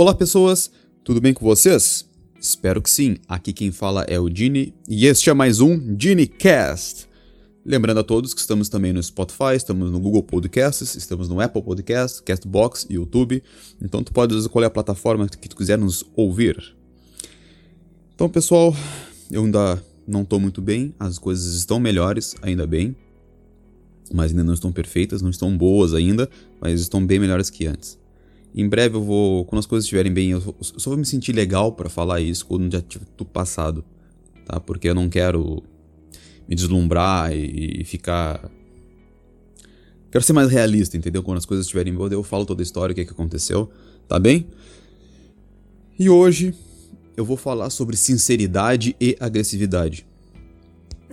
Olá pessoas, tudo bem com vocês? Espero que sim. Aqui quem fala é o Dini e este é mais um DiniCast. Lembrando a todos que estamos também no Spotify, estamos no Google Podcasts, estamos no Apple Podcasts, Castbox e YouTube. Então tu pode escolher a plataforma que tu quiser nos ouvir. Então pessoal, eu ainda não estou muito bem, as coisas estão melhores, ainda bem. Mas ainda não estão perfeitas, não estão boas ainda, mas estão bem melhores que antes. Em breve eu vou, quando as coisas estiverem bem, eu só vou me sentir legal para falar isso quando já tiver tudo passado, tá? Porque eu não quero me deslumbrar e, ficar. Quero ser mais realista, entendeu? Quando as coisas estiverem boas, eu falo toda a história, o que, é que aconteceu, tá bem? E hoje eu vou falar sobre sinceridade e agressividade.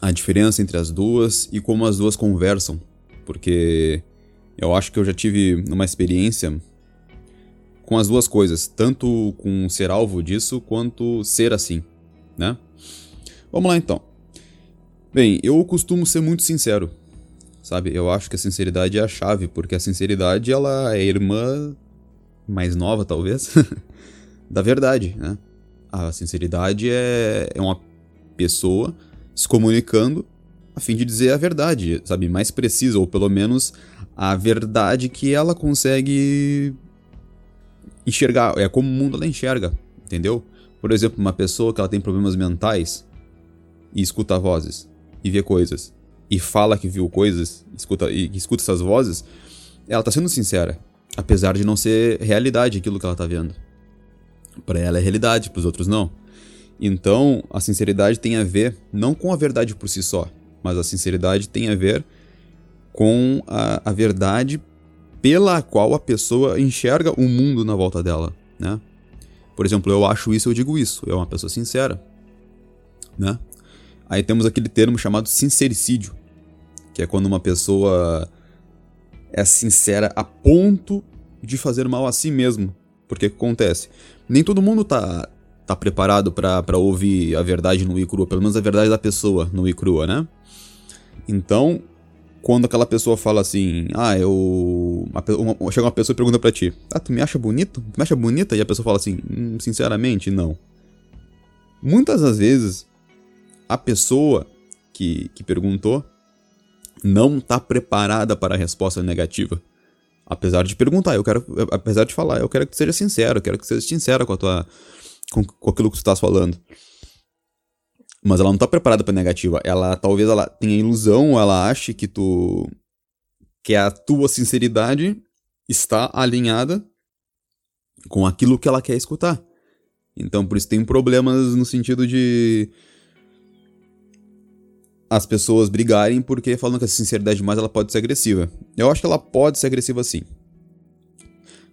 A diferença entre as duas e como as duas conversam, porque eu acho que eu já tive uma experiência com as duas coisas, tanto com ser alvo disso quanto ser assim, né? Vamos lá então. Bem, eu costumo ser muito sincero, sabe? Eu acho que a sinceridade é a chave, porque a sinceridade ela é irmã mais nova, talvez, da verdade, né? A sinceridade é, é uma pessoa se comunicando a fim de dizer a verdade, sabe? Mais precisa, ou pelo menos a verdade que ela consegue enxergar, é como o mundo ela enxerga, entendeu? Por exemplo, uma pessoa que ela tem problemas mentais e escuta vozes e vê coisas e fala que viu coisas, escuta e escuta essas vozes, ela tá sendo sincera, apesar de não ser realidade aquilo que ela tá vendo. Para ela é realidade, para os outros não. Então, a sinceridade tem a ver não com a verdade por si só, mas a sinceridade tem a ver com a, a verdade pela qual a pessoa enxerga o mundo na volta dela, né? Por exemplo, eu acho isso, eu digo isso. É uma pessoa sincera, né? Aí temos aquele termo chamado sincericídio, que é quando uma pessoa é sincera a ponto de fazer mal a si mesmo. Porque o que acontece? Nem todo mundo tá, tá preparado para ouvir a verdade no e crua, pelo menos a verdade da pessoa no e crua, né? Então, quando aquela pessoa fala assim, ah, eu. Uma, uma, chega uma pessoa e pergunta pra ti, ah, tu me acha bonito? Tu me acha bonita? E a pessoa fala assim, hum, sinceramente, não. Muitas das vezes, a pessoa que, que perguntou não tá preparada para a resposta negativa. Apesar de perguntar, eu quero. Apesar de falar, eu quero que tu seja sincero, eu quero que tu seja sincero com a tua. com, com aquilo que tu estás falando. Mas ela não tá preparada pra negativa. Ela talvez ela tenha ilusão, ela ache que tu. que a tua sinceridade está alinhada com aquilo que ela quer escutar. Então por isso tem problemas no sentido de as pessoas brigarem porque falam que a sinceridade demais ela pode ser agressiva. Eu acho que ela pode ser agressiva sim.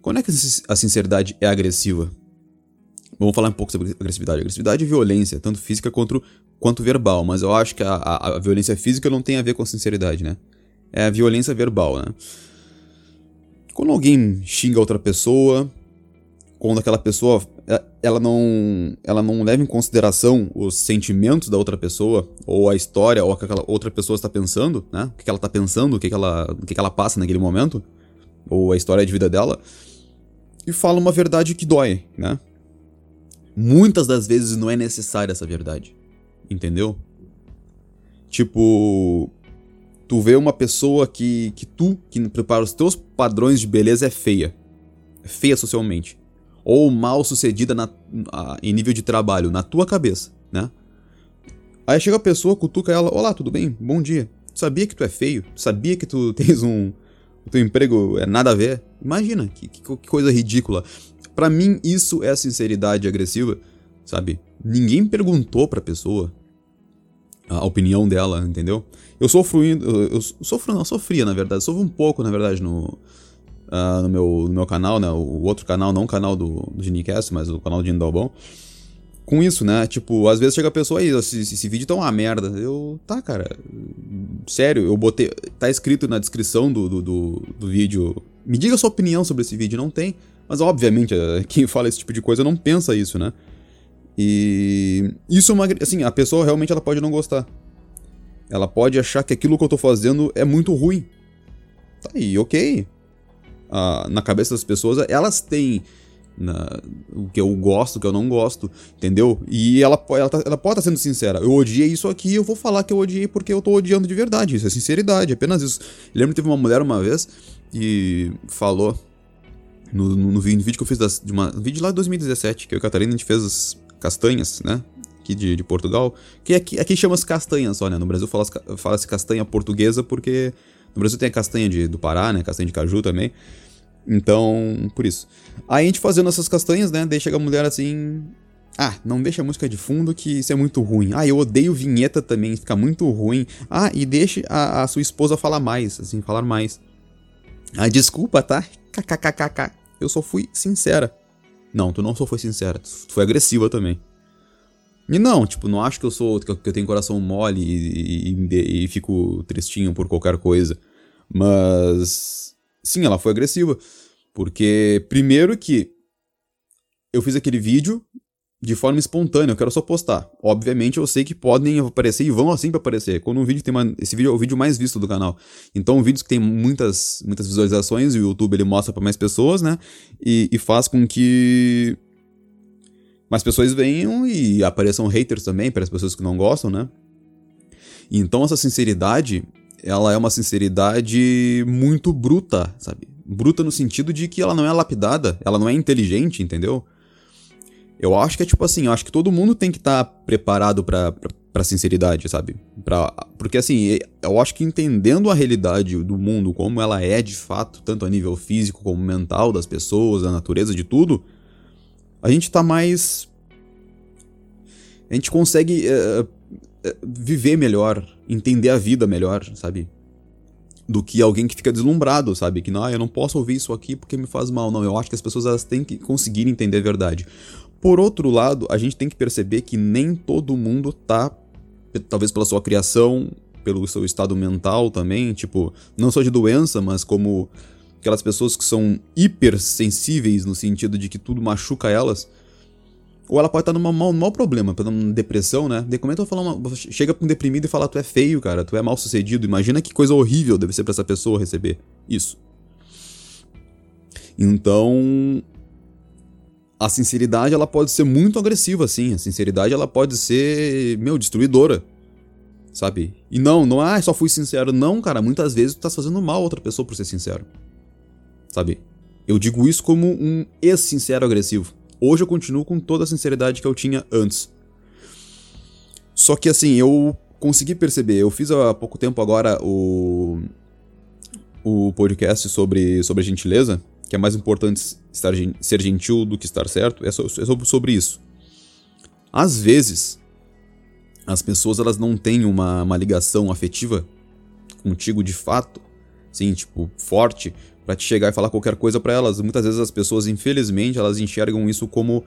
Quando é que a sinceridade é agressiva? Vamos falar um pouco sobre agressividade. Agressividade e violência, tanto física quanto, quanto verbal, mas eu acho que a, a, a, violência física não tem a ver com sinceridade, né? É a violência verbal, né? Quando alguém xinga outra pessoa, quando aquela pessoa é, ela não ela não leva em consideração os sentimentos da outra pessoa ou a história ou o que aquela outra pessoa está pensando, né? O que ela está pensando, o que ela o que ela passa naquele momento ou a história de vida dela e fala uma verdade que dói, né? Muitas das vezes não é necessária essa verdade. Entendeu? Tipo, tu vê uma pessoa que, que tu, que prepara os teus padrões de beleza, é feia. É feia socialmente. Ou mal sucedida na, a, em nível de trabalho, na tua cabeça, né? Aí chega a pessoa, cutuca ela, olá, tudo bem? Bom dia. Sabia que tu é feio? Sabia que tu tens um... O teu emprego é nada a ver? Imagina, que, que, que coisa ridícula. Para mim, isso é sinceridade agressiva, sabe? Ninguém perguntou pra pessoa a opinião dela, entendeu? Eu sofro, eu sofro, não, sofria, na verdade, sofro um pouco, na verdade, no, uh, no, meu, no meu canal, né? O outro canal, não o canal do, do Ginicast, mas o canal do Gino Dalbon. Com isso, né? Tipo, às vezes chega a pessoa aí, esse, esse vídeo tá uma merda. Eu, tá, cara. Sério, eu botei. Tá escrito na descrição do, do, do, do vídeo. Me diga sua opinião sobre esse vídeo, não tem. Mas obviamente, eh, quem fala esse tipo de coisa não pensa isso, né? E isso é uma, assim, a pessoa realmente ela pode não gostar. Ela pode achar que aquilo que eu tô fazendo é muito ruim. Tá aí, OK. Ah, na cabeça das pessoas, elas têm Na, o que eu gosto, o que eu não gosto, entendeu? E ela, ela, tá, ela pode estar tá sendo sincera. Eu odiei isso aqui, eu vou falar que eu odiei porque eu tô odiando de verdade. Isso é sinceridade, apenas isso. Eu lembro que teve uma mulher uma vez e falou no, no, no vídeo que eu fiz das, de uma, um vídeo lá de 2017, que eu e a Catarina a gente fez as castanhas, né? Aqui de, de Portugal. Que aqui, aqui chama-se castanhas né? No Brasil fala-se fala castanha portuguesa porque no Brasil tem a castanha de, do Pará, né? Castanha de caju também. Então, por isso. Aí a gente fazendo essas castanhas, né? Daí chega a mulher assim. Ah, não deixa a música de fundo que isso é muito ruim. Ah, eu odeio vinheta também, fica muito ruim. Ah, e deixe a, a sua esposa falar mais, assim, falar mais. Ah, desculpa, tá? Eu só fui sincera. Não, tu não só foi sincera, tu foi agressiva também. E não, tipo, não acho que eu sou. que eu tenho coração mole e, e, e fico tristinho por qualquer coisa. Mas. Sim, ela foi agressiva. Porque, primeiro que. Eu fiz aquele vídeo de forma espontânea, eu quero só postar. Obviamente eu sei que podem aparecer e vão assim para aparecer. Quando um vídeo tem uma, esse vídeo é o vídeo mais visto do canal. Então, vídeos que tem muitas muitas visualizações, o YouTube ele mostra para mais pessoas, né? E, e, faz com que mais pessoas venham e apareçam haters também para as pessoas que não gostam, né? Então essa sinceridade, ela é uma sinceridade muito bruta, sabe? Bruta no sentido de que ela não é lapidada, ela não é inteligente, entendeu? Eu acho que é tipo assim, eu acho que todo mundo tem que estar tá preparado pra, pra sinceridade, sabe? Pra, porque assim, eu acho que entendendo a realidade do mundo, como ela é de fato, tanto a nível físico como mental das pessoas, da natureza, de tudo, a gente tá mais. A gente consegue uh, viver melhor, entender a vida melhor, sabe? Do que alguém que fica deslumbrado, sabe? Que não, eu não posso ouvir isso aqui porque me faz mal. Não, eu acho que as pessoas elas têm que conseguir entender a verdade. Por outro lado, a gente tem que perceber que nem todo mundo tá, talvez pela sua criação, pelo seu estado mental também, tipo, não só de doença, mas como aquelas pessoas que são hipersensíveis no sentido de que tudo machuca elas. Ou ela pode estar num mau, mau problema, numa depressão, né? De como é falar uma, chega pra um deprimido e fala, tu é feio, cara, tu é mal sucedido. Imagina que coisa horrível deve ser para essa pessoa receber isso. Então, a sinceridade ela pode ser muito agressiva, assim. A sinceridade ela pode ser, meu, destruidora. Sabe? E não, não, ah, só fui sincero. Não, cara, muitas vezes tu tá fazendo mal a outra pessoa por ser sincero. Sabe? Eu digo isso como um ex-sincero agressivo. Hoje eu continuo com toda a sinceridade que eu tinha antes. Só que assim, eu consegui perceber, eu fiz há pouco tempo agora o o podcast sobre sobre gentileza, que é mais importante estar, ser gentil do que estar certo, é, é sobre isso. Às vezes, as pessoas elas não têm uma, uma ligação afetiva contigo de fato, sim, tipo, forte, para te chegar e falar qualquer coisa para elas. Muitas vezes as pessoas, infelizmente, elas enxergam isso como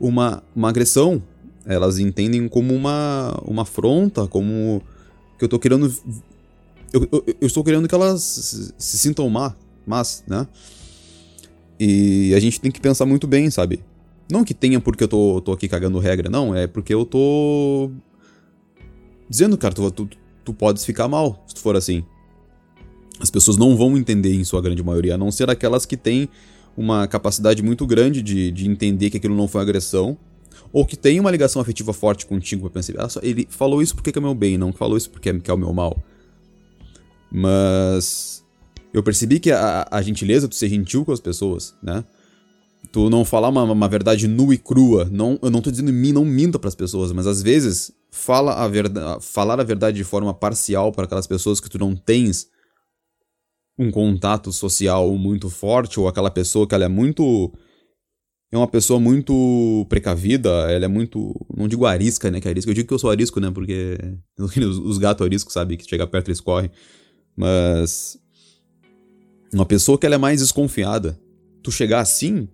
uma, uma agressão. Elas entendem como uma, uma afronta, como que eu tô querendo. Eu, eu, eu estou querendo que elas se, sintam má, mas, né? E a gente tem que pensar muito bem, sabe? Não que tenha porque eu tô, tô aqui cagando regra, não, é porque eu tô. Dizendo, cara, tu, tu, tu podes ficar mal se tu for assim. As pessoas não vão entender em sua grande maioria, a não ser aquelas que têm uma capacidade muito grande de, de entender que aquilo não foi agressão, ou que tem uma ligação afetiva forte contigo pra pensar, ah, ele falou isso porque é meu bem, não falou isso porque é o meu mal. Mas eu percebi que a, a gentileza, tu ser gentil com as pessoas, né? Tu não falar uma, uma verdade nua e crua. Não, eu não tô dizendo mim, não minta para as pessoas, mas às vezes fala a verdade, falar a verdade de forma parcial para aquelas pessoas que tu não tens um contato social muito forte ou aquela pessoa que ela é muito é uma pessoa muito precavida, ela é muito, não digo arisca, né, que é arisca, eu digo que eu sou arisco, né, porque os, os gatos ariscos, sabe, que chega perto eles correm, mas uma pessoa que ela é mais desconfiada, tu chegar assim,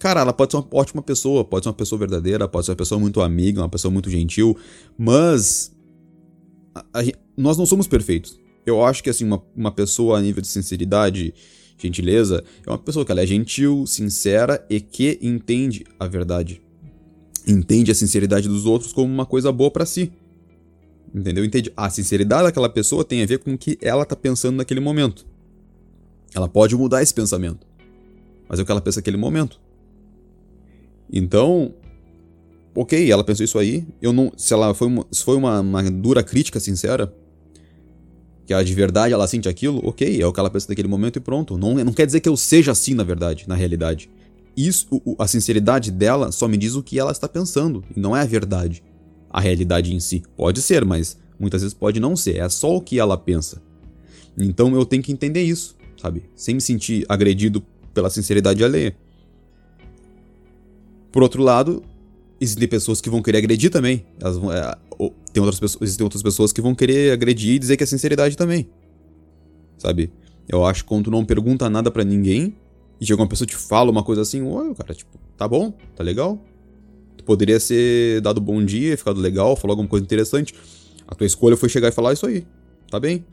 cara, ela pode ser uma ótima pessoa, pode ser uma pessoa verdadeira, pode ser uma pessoa muito amiga, uma pessoa muito gentil, mas a, a, nós não somos perfeitos. Eu acho que assim, uma, uma pessoa a nível de sinceridade, gentileza, é uma pessoa que ela é gentil, sincera e que entende a verdade. Entende a sinceridade dos outros como uma coisa boa para si. Entendeu? Entende? A sinceridade daquela pessoa tem a ver com o que ela tá pensando naquele momento. Ela pode mudar esse pensamento. Mas é o que ela pensa naquele momento. Então, ok, ela pensou isso aí. Eu não, se ela foi uma, se foi uma, uma dura crítica sincera, que a de verdade ela sente aquilo, ok, é o que ela pensa naquele momento e pronto. Não, não quer dizer que eu seja assim na verdade, na realidade. Isso, a sinceridade dela só me diz o que ela está pensando, e não é a verdade. A realidade em si. Pode ser, mas muitas vezes pode não ser. É só o que ela pensa. Então eu tenho que entender isso, sabe? Sem me sentir agredido pela sinceridade alheia. Por outro lado, existem pessoas que vão querer agredir também. Elas vão, é, tem outras pessoas, existem outras pessoas que vão querer agredir e dizer que é sinceridade também. Sabe? Eu acho que quando tu não pergunta nada para ninguém e chega uma pessoa te fala uma coisa assim, oi, cara, tipo, tá bom, tá legal. Tu poderia ser dado bom dia, ficado legal, falar alguma coisa interessante. A tua escolha foi chegar e falar isso aí. Tá bem.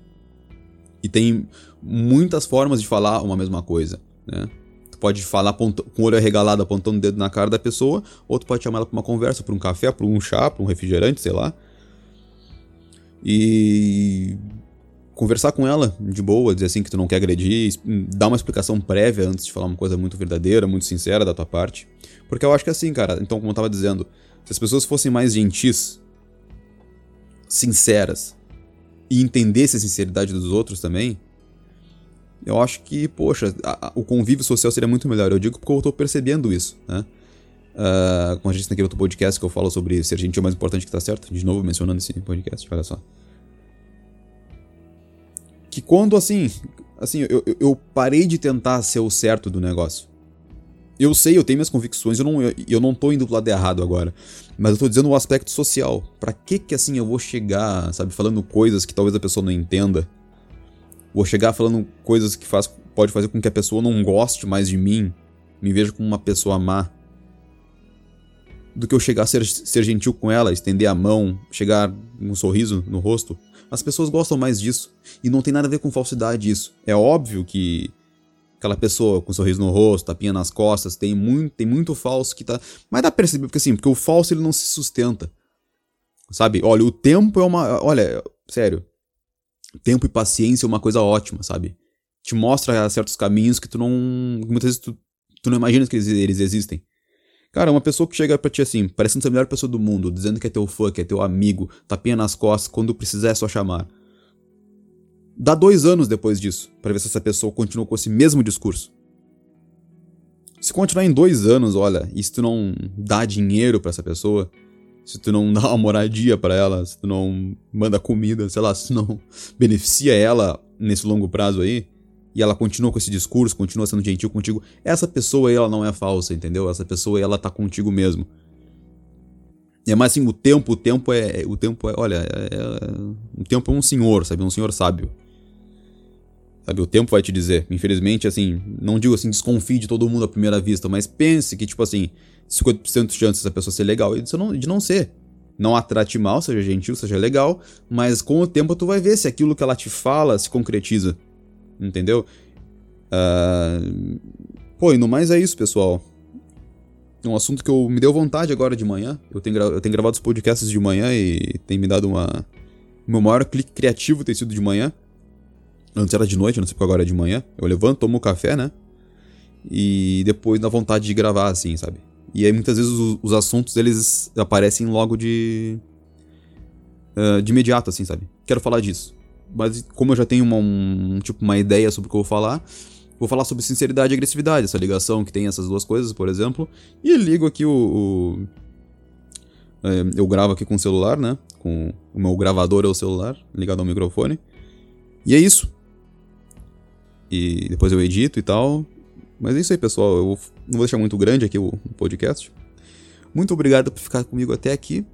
E tem muitas formas de falar uma mesma coisa, né? Tu pode falar com o olho arregalado, apontando o dedo na cara da pessoa, ou tu pode chamar ela pra uma conversa, pra um café, pra um chá, pra um refrigerante, sei lá. E conversar com ela de boa, dizer assim que tu não quer agredir, dar uma explicação prévia antes de falar uma coisa muito verdadeira, muito sincera da tua parte. Porque eu acho que é assim, cara, então como eu tava dizendo, se as pessoas fossem mais gentis, sinceras e entendessem a sinceridade dos outros também, eu acho que, poxa, a, a, o convívio social seria muito melhor. Eu digo porque eu tô percebendo isso, né? Uh, a gente naquele outro podcast que eu falo sobre ser gentil é mais importante que tá certo. De novo mencionando esse podcast, olha só. Que quando, assim, assim, eu, eu parei de tentar ser o certo do negócio. Eu sei, eu tenho minhas convicções, eu não, eu, eu não tô indo do lado errado agora. Mas eu tô dizendo o aspecto social. Pra que que, assim, eu vou chegar, sabe, falando coisas que talvez a pessoa não entenda? Vou chegar falando coisas que faz, pode fazer com que a pessoa não goste mais de mim, me veja como uma pessoa má. Do que eu chegar a ser, ser gentil com ela, estender a mão, chegar com um sorriso no rosto. As pessoas gostam mais disso. E não tem nada a ver com falsidade isso. É óbvio que aquela pessoa com um sorriso no rosto, tapinha nas costas, tem muito, tem muito falso que tá. Mas dá pra perceber, porque assim, porque o falso ele não se sustenta. Sabe? Olha, o tempo é uma. Olha, sério tempo e paciência é uma coisa ótima, sabe? Te mostra certos caminhos que tu não. Muitas vezes tu, tu não imaginas que eles, eles existem. Cara, uma pessoa que chega pra ti assim, parecendo ser a melhor pessoa do mundo, dizendo que é teu fã, que é teu amigo, tapinha nas costas, quando precisar é só chamar. Dá dois anos depois disso, para ver se essa pessoa continua com esse mesmo discurso. Se continuar em dois anos, olha, e se tu não dá dinheiro para essa pessoa, se tu não dá uma moradia para ela, se tu não manda comida, sei lá, se tu não beneficia ela nesse longo prazo aí, e ela continua com esse discurso, continua sendo gentil contigo, essa pessoa aí, ela não é falsa, entendeu? Essa pessoa aí, ela tá contigo mesmo. É mais assim, o tempo, o tempo é, o tempo é, olha, é, é, o tempo é um senhor, sabe? Um senhor sábio. Sabe, o tempo vai te dizer. Infelizmente, assim, não digo assim, desconfie de todo mundo à primeira vista, mas pense que, tipo assim, 50% de chance dessa pessoa ser legal e de não, de não ser. Não a trate mal, seja gentil, seja legal, mas com o tempo tu vai ver se aquilo que ela te fala se concretiza. Entendeu? Uh... Pô, e no mais é isso, pessoal. Um assunto que eu me deu vontade agora de manhã. Eu tenho, eu tenho gravado os podcasts de manhã e tem me dado uma. Meu maior clique criativo tem sido de manhã. Antes era de noite, não sei porque agora é de manhã. Eu levanto, tomo café, né? E depois dá vontade de gravar, assim, sabe? E aí muitas vezes os, os assuntos eles aparecem logo de. Uh, de imediato, assim, sabe? Quero falar disso. Mas como eu já tenho uma, um, tipo, uma ideia sobre o que eu vou falar, vou falar sobre sinceridade e agressividade, essa ligação que tem essas duas coisas, por exemplo. E ligo aqui o. o é, eu gravo aqui com o celular, né? Com o meu gravador é o celular, ligado ao microfone. E é isso. E depois eu edito e tal. Mas é isso aí, pessoal. Eu não vou deixar muito grande aqui o podcast. Muito obrigado por ficar comigo até aqui.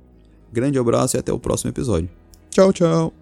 Grande abraço e até o próximo episódio. Tchau, tchau.